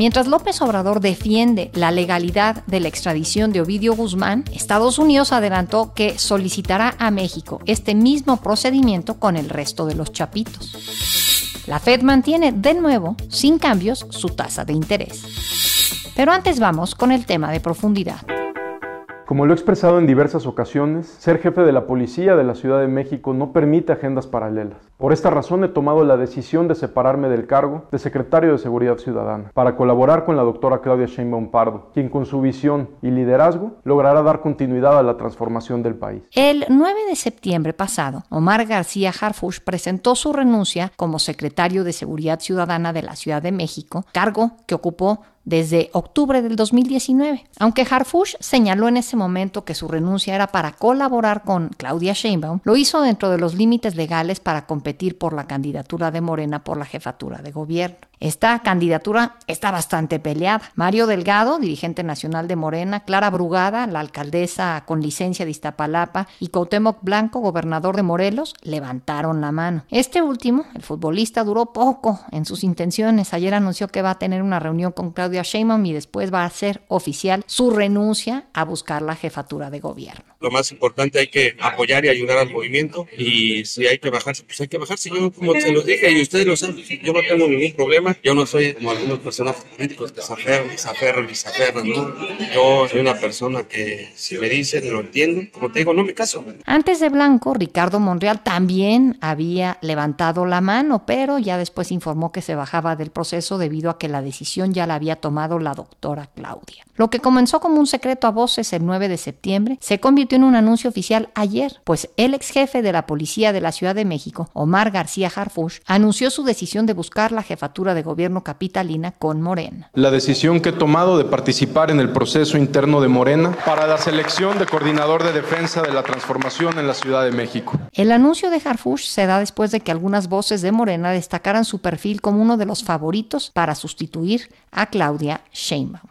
Mientras López Obrador defiende la legalidad de la extradición de Ovidio Guzmán, Estados Unidos adelantó que solicitará a México este mismo procedimiento con el resto de los chapitos. La Fed mantiene de nuevo, sin cambios, su tasa de interés. Pero antes vamos con el tema de profundidad. Como lo he expresado en diversas ocasiones, ser jefe de la policía de la Ciudad de México no permite agendas paralelas. Por esta razón he tomado la decisión de separarme del cargo de secretario de Seguridad Ciudadana para colaborar con la doctora Claudia Sheinbaum Pardo, quien con su visión y liderazgo logrará dar continuidad a la transformación del país. El 9 de septiembre pasado, Omar García Harfush presentó su renuncia como secretario de Seguridad Ciudadana de la Ciudad de México, cargo que ocupó desde octubre del 2019. Aunque Harfush señaló en ese momento que su renuncia era para colaborar con Claudia Sheinbaum, lo hizo dentro de los límites legales para competir por la candidatura de Morena por la jefatura de gobierno. Esta candidatura está bastante peleada. Mario Delgado, dirigente nacional de Morena, Clara Brugada, la alcaldesa con licencia de Iztapalapa, y Cuauhtémoc Blanco, gobernador de Morelos, levantaron la mano. Este último, el futbolista, duró poco en sus intenciones. Ayer anunció que va a tener una reunión con Claudia Sheinbaum y después va a hacer oficial su renuncia a buscar la jefatura de gobierno. Lo más importante hay que apoyar y ayudar al movimiento y si hay que bajarse, pues hay que bajarse. Yo como se los dije y ustedes lo saben, yo no tengo ningún problema yo no soy como algunos personajes políticos que se aferran, se y se aferran, ¿no? Yo soy una persona que si me dicen, lo entiendo. Como te digo, no me caso. Antes de Blanco, Ricardo Monreal también había levantado la mano, pero ya después informó que se bajaba del proceso debido a que la decisión ya la había tomado la doctora Claudia. Lo que comenzó como un secreto a voces el 9 de septiembre se convirtió en un anuncio oficial ayer, pues el ex jefe de la policía de la Ciudad de México, Omar García Harfush, anunció su decisión de buscar la jefatura de gobierno capitalina con Morena. La decisión que he tomado de participar en el proceso interno de Morena para la selección de coordinador de defensa de la transformación en la Ciudad de México. El anuncio de Harfush se da después de que algunas voces de Morena destacaran su perfil como uno de los favoritos para sustituir a Claudia Sheinbaum.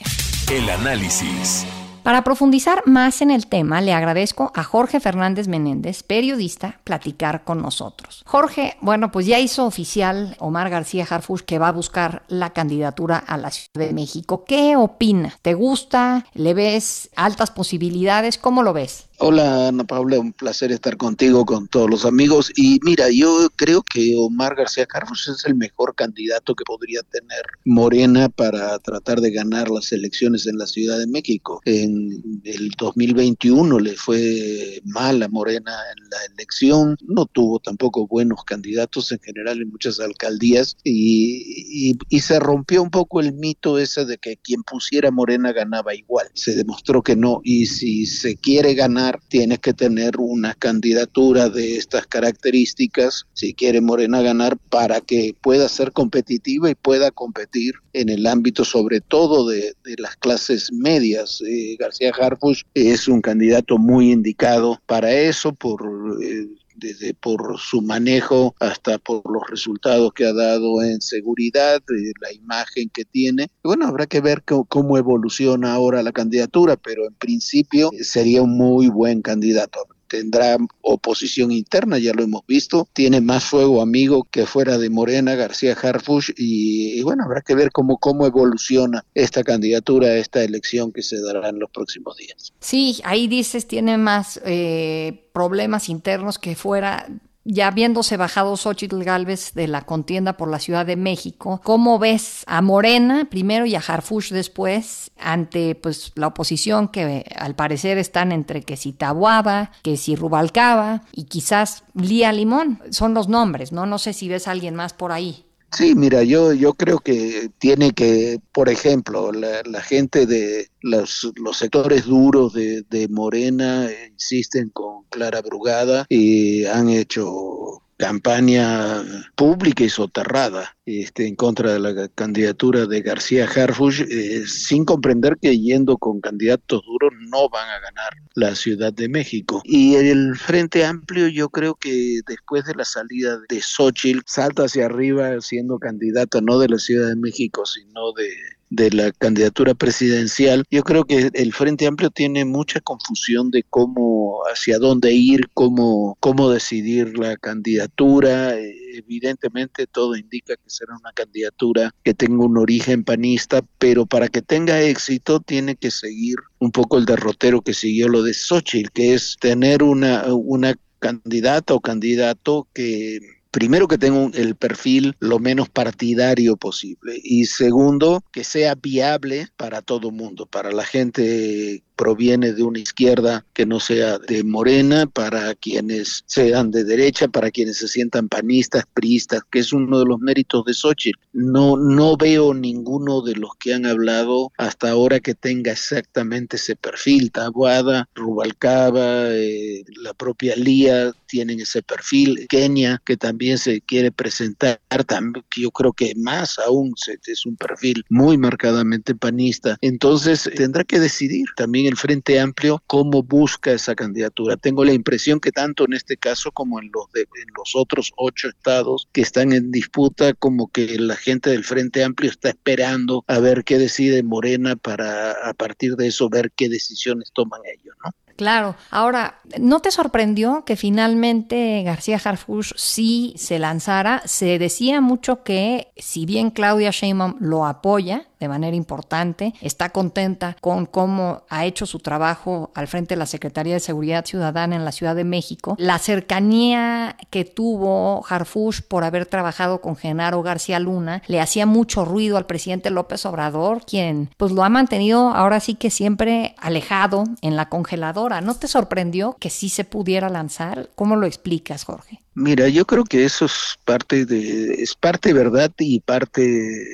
El análisis. Para profundizar más en el tema, le agradezco a Jorge Fernández Menéndez, periodista, platicar con nosotros. Jorge, bueno, pues ya hizo oficial Omar García Harfush que va a buscar la candidatura a la Ciudad de México. ¿Qué opina? ¿Te gusta? ¿Le ves altas posibilidades? ¿Cómo lo ves? Hola Ana Paula, un placer estar contigo, con todos los amigos. Y mira, yo creo que Omar García Carlos es el mejor candidato que podría tener Morena para tratar de ganar las elecciones en la Ciudad de México. En el 2021 le fue mal a Morena en la elección, no tuvo tampoco buenos candidatos en general en muchas alcaldías y, y se rompió un poco el mito ese de que quien pusiera Morena ganaba igual. Se demostró que no y si se quiere ganar tienes que tener una candidatura de estas características, si quiere Morena ganar, para que pueda ser competitiva y pueda competir en el ámbito sobre todo de, las clases medias. Eh, García Harfuch es un candidato muy indicado para eso por... Eh, desde por su manejo hasta por los resultados que ha dado en seguridad, la imagen que tiene. Bueno, habrá que ver cómo evoluciona ahora la candidatura, pero en principio sería un muy buen candidato tendrá oposición interna, ya lo hemos visto, tiene más fuego amigo que fuera de Morena, García Harfush, y, bueno, habrá que ver cómo, cómo evoluciona esta candidatura, esta elección que se dará en los próximos días. Sí, ahí dices, tiene más eh, problemas internos que fuera ya habiéndose bajado Xochitl Galvez de la contienda por la Ciudad de México, ¿cómo ves a Morena primero y a Harfush después ante pues la oposición que al parecer están entre que si Tabuaba, que si Rubalcaba y quizás Lía Limón? Son los nombres, ¿no? No sé si ves a alguien más por ahí. Sí, mira, yo, yo creo que tiene que, por ejemplo, la, gente de los, los sectores duros de, de Morena insisten con Clara Brugada y han hecho campaña pública y soterrada este, en contra de la candidatura de García Harfuch, eh, sin comprender que yendo con candidatos duros no van a ganar la Ciudad de México. Y el Frente Amplio yo creo que después de la salida de Xochitl salta hacia arriba siendo candidata no de la Ciudad de México, sino de de la candidatura presidencial, yo creo que el Frente Amplio tiene mucha confusión de cómo, hacia dónde ir, cómo, cómo decidir la candidatura. Evidentemente todo indica que será una candidatura que tenga un origen panista, pero para que tenga éxito tiene que seguir un poco el derrotero que siguió lo de Xochitl, que es tener una, una candidata o candidato que primero que tenga el perfil lo menos partidario posible y segundo que sea viable para todo mundo, para la gente proviene de una izquierda que no sea de morena, para quienes sean de derecha, para quienes se sientan panistas, priistas, que es uno de los méritos de Xochitl. No, no veo ninguno de los que han hablado hasta ahora que tenga exactamente ese perfil. Tabuada, Rubalcaba, eh, la propia Lía tienen ese perfil. Kenia, que también se quiere presentar, también, yo creo que más aún es un perfil muy marcadamente panista. Entonces tendrá que decidir también el Frente Amplio cómo busca esa candidatura. Tengo la impresión que tanto en este caso como en los, en los otros ocho estados que están en disputa, como que la gente del Frente Amplio está esperando a ver qué decide Morena para a partir de eso ver qué decisiones toman ellos, ¿no? Claro. Ahora, ¿no te sorprendió que finalmente García Harfuch sí se lanzara? Se decía mucho que si bien Claudia Sheinbaum lo apoya, de manera importante, está contenta con cómo ha hecho su trabajo al frente de la Secretaría de Seguridad Ciudadana en la Ciudad de México, la cercanía que tuvo Harfush por haber trabajado con Genaro García Luna le hacía mucho ruido al presidente López Obrador, quien pues lo ha mantenido ahora sí que siempre alejado en la congeladora. ¿No te sorprendió que sí se pudiera lanzar? ¿Cómo lo explicas, Jorge? Mira, yo creo que eso es parte de es parte verdad y parte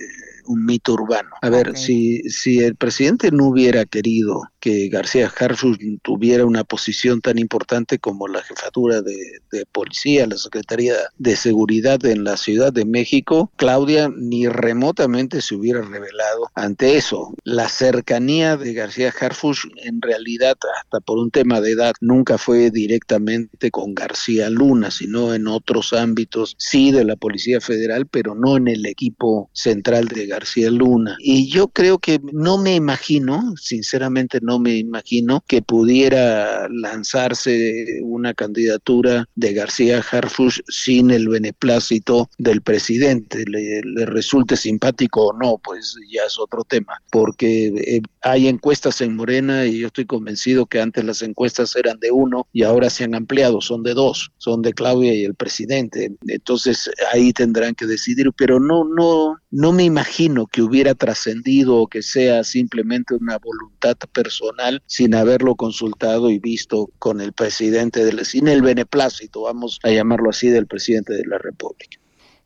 un mito urbano. A ver, si, si el presidente no hubiera querido que García Harfuch tuviera una posición tan importante como la jefatura de, policía, la Secretaría de Seguridad en la Ciudad de México, Claudia ni remotamente se hubiera revelado ante eso. La cercanía de García Harfuch en realidad, hasta por un tema de edad, nunca fue directamente con García Luna, sino en otros ámbitos, sí de la Policía Federal, pero no en el equipo central de García Luna. Y yo creo que no me imagino, sinceramente no me imagino, que pudiera lanzarse una candidatura de García Harfuch sin el beneplácito del presidente. Le, resulte simpático o no, pues ya es otro tema, porque eh, hay encuestas en Morena y yo estoy convencido que antes las encuestas eran de uno y ahora se han ampliado, son de dos, son de Claudia y el presidente. Entonces ahí tendrán que decidir, pero no, no, no me imagino que hubiera trascendido o que sea simplemente una voluntad personal sin haberlo consultado y visto con el presidente, del, sin el beneplácito, vamos a llamarlo así, del presidente de la República.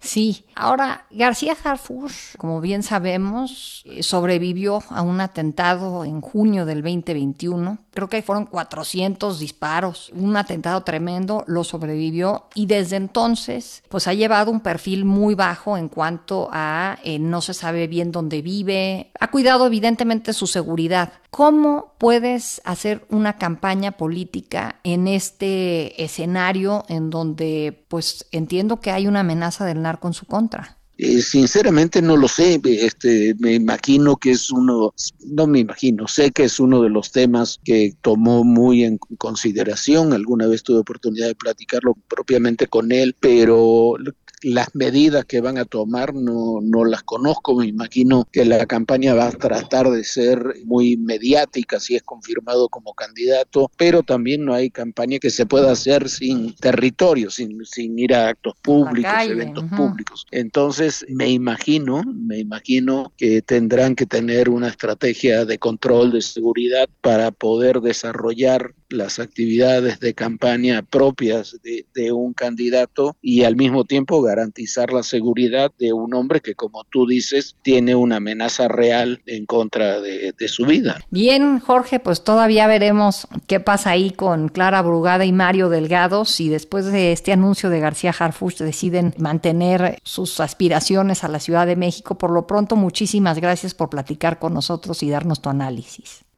Sí, ahora García Harfuch, como bien sabemos, eh, sobrevivió a un atentado en junio del 2021. Creo que fueron 400 disparos, un atentado tremendo, lo sobrevivió y desde entonces pues ha llevado un perfil muy bajo en cuanto a eh, no se sabe bien dónde vive, ha cuidado evidentemente su seguridad. ¿Cómo puedes hacer una campaña política en este escenario en donde pues entiendo que hay una amenaza del con su contra? Eh, sinceramente no lo sé, este, me imagino que es uno, no me imagino, sé que es uno de los temas que tomó muy en consideración, alguna vez tuve oportunidad de platicarlo propiamente con él, pero las medidas que van a tomar no, no las conozco, me imagino que la campaña va a tratar de ser muy mediática si es confirmado como candidato, pero también no hay campaña que se pueda hacer sin territorio, sin, sin ir a actos públicos, eventos públicos. Entonces, me imagino, me imagino que tendrán que tener una estrategia de control de seguridad para poder desarrollar las actividades de campaña propias de, un candidato y al mismo tiempo garantizar la seguridad de un hombre que, como tú dices, tiene una amenaza real en contra de, su vida. Bien, Jorge, pues todavía veremos qué pasa ahí con Clara Brugada y Mario Delgado si después de este anuncio de García Harfuch deciden mantener sus aspiraciones a la Ciudad de México. Por lo pronto, muchísimas gracias por platicar con nosotros y darnos tu análisis.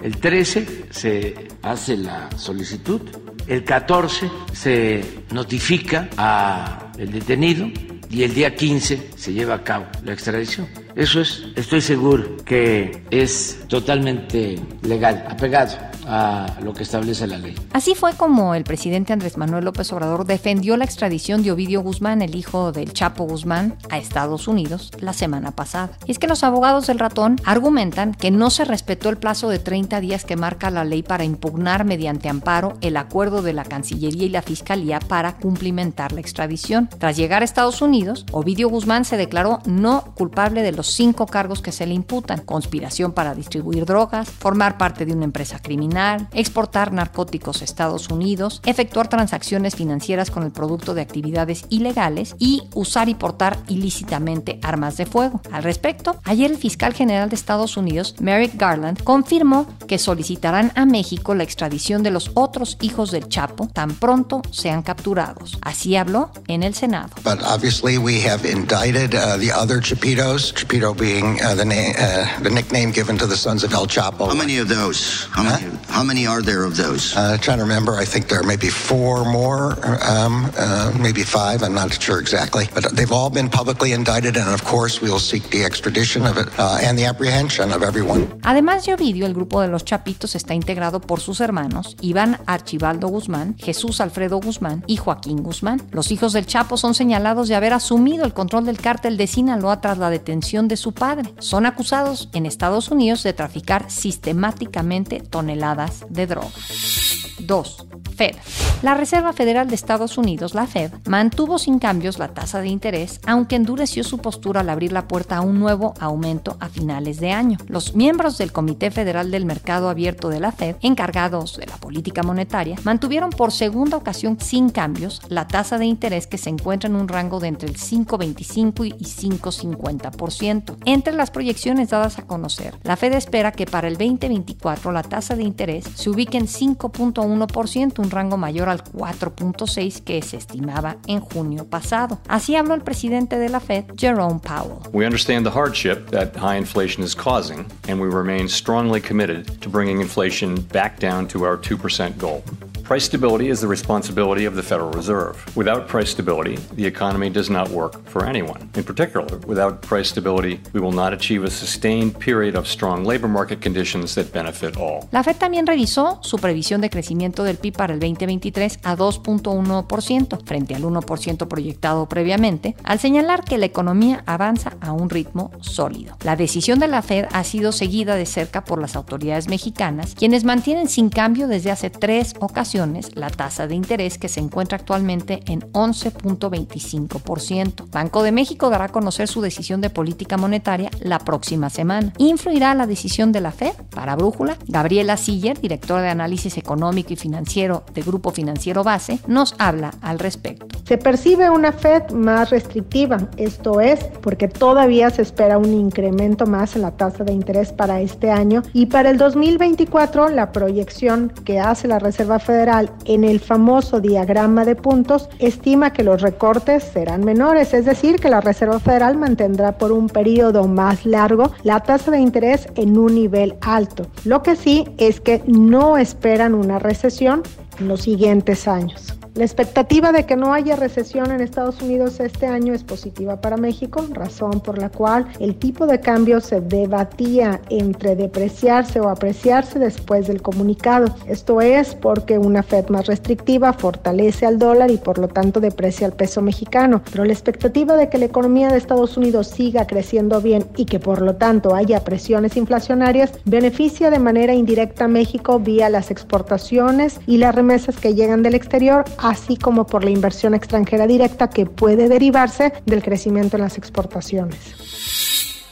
El 13 se hace la solicitud, el 14 se notifica al detenido y el día 15 se lleva a cabo la extradición. Eso es, estoy seguro que es totalmente legal, apegado a lo que establece la ley. Así fue como el presidente Andrés Manuel López Obrador defendió la extradición de Ovidio Guzmán, el hijo del Chapo Guzmán, a Estados Unidos la semana pasada. Y es que los abogados del ratón argumentan que no se respetó el plazo de 30 días que marca la ley para impugnar mediante amparo el acuerdo de la Cancillería y la Fiscalía para cumplimentar la extradición. Tras llegar a Estados Unidos, Ovidio Guzmán se declaró no culpable de los cinco cargos que se le imputan: conspiración para distribuir drogas, formar parte de una empresa criminal, exportar narcóticos a Estados Unidos, efectuar transacciones financieras con el producto de actividades ilegales y usar y portar ilícitamente armas de fuego. Al respecto, ayer el fiscal general de Estados Unidos, Merrick Garland, confirmó que solicitarán a México la extradición de los otros hijos del Chapo tan pronto sean capturados. Así habló en el Senado. But obviously we have indicted uh, the other Chapitos, Chapito being uh, the, uh, the nickname given to the sons of El Chapo. How many of those? How many? How many are there of those? Uh, trying to remember, I think there are maybe four more, um, uh, maybe five. I'm not sure exactly, but they've all been publicly indicted, and of course, we'll seek the extradition of it uh, and the apprehension of everyone. Además de Ovidio, el grupo de los Chapitos está integrado por sus hermanos Iván Archibaldo Guzmán, Jesús Alfredo Guzmán y Joaquín Guzmán. Los hijos del Chapo son señalados de haber asumido el control del cártel de Sinaloa tras la detención de su padre. Son acusados en Estados Unidos de traficar sistemáticamente toneladas de drogas. 2. Fed. La Reserva Federal de Estados Unidos, la Fed, mantuvo sin cambios la tasa de interés, aunque endureció su postura al abrir la puerta a un nuevo aumento a finales de año. Los miembros del Comité Federal del Mercado Abierto de la Fed, encargados de la política monetaria, mantuvieron por segunda ocasión sin cambios la tasa de interés que se encuentra en un rango de entre el 5,25 y 5,50%. Entre las proyecciones dadas a conocer, la Fed espera que para el 2024 la tasa de interés se ubique en 5.1%, un rango mayor al 4.6 que se estimaba en junio pasado. Así habló el presidente de la Fed, Jerome Powell. We understand the hardship that high inflation is causing, and we remain strongly committed to bringing inflation back down to our 2% goal. Price stability is the responsibility of the Federal Reserve. Without price stability, the economy does not work for anyone. In particular, without price stability, we will not achieve a sustained period of strong labor market conditions that benefit all. La Fed también revisó su previsión de crecimiento del PIB para el 2023 a 2.1% frente al 1% proyectado previamente, al señalar que la economía avanza a un ritmo sólido. La decisión de la Fed ha sido seguida de cerca por las autoridades mexicanas, quienes mantienen sin cambio desde hace tres ocasiones la tasa de interés que se encuentra actualmente en 11.25%. Banco de México dará a conocer su decisión de política monetaria la próxima semana. ¿Influirá la decisión de la Fed? Para Brújula, Gabriela Siller, directora de análisis económico y financiero de Grupo Financiero Base, nos habla al respecto. Se percibe una Fed más restrictiva, esto es porque todavía se espera un incremento más en la tasa de interés para este año y para el 2024 la proyección que hace la Reserva Federal en el famoso diagrama de puntos estima que los recortes serán menores, es decir, que la Reserva Federal mantendrá por un periodo más largo la tasa de interés en un nivel alto. Lo que sí es que no esperan una recesión en los siguientes años. La expectativa de que no haya recesión en Estados Unidos este año es positiva para México, razón por la cual el tipo de cambio se debatía entre depreciarse o apreciarse después del comunicado. Esto es porque una Fed más restrictiva fortalece al dólar y por lo tanto deprecia al peso mexicano. Pero la expectativa de que la economía de Estados Unidos siga creciendo bien y que por lo tanto haya presiones inflacionarias beneficia de manera indirecta a México vía las exportaciones y las remesas que llegan del exterior, así como por la inversión extranjera directa que puede derivarse del crecimiento en las exportaciones.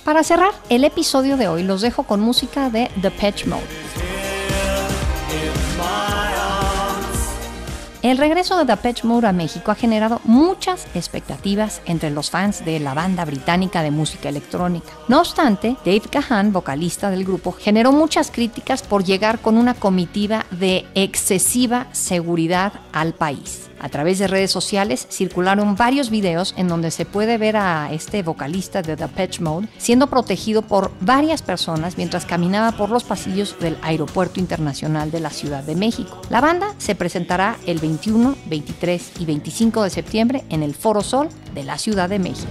Para cerrar el episodio de hoy los dejo con música de The Patch Mode. El regreso de Depeche Mode a México ha generado muchas expectativas entre los fans de la banda británica de música electrónica. No obstante, Dave Gahan, vocalista del grupo, generó muchas críticas por llegar con una comitiva de excesiva seguridad al país. A través de redes sociales circularon varios videos en donde se puede ver a este vocalista de The Patch Mode siendo protegido por varias personas mientras caminaba por los pasillos del Aeropuerto Internacional de la Ciudad de México. La banda se presentará el 21, 23 y 25 de septiembre en el Foro Sol de la Ciudad de México.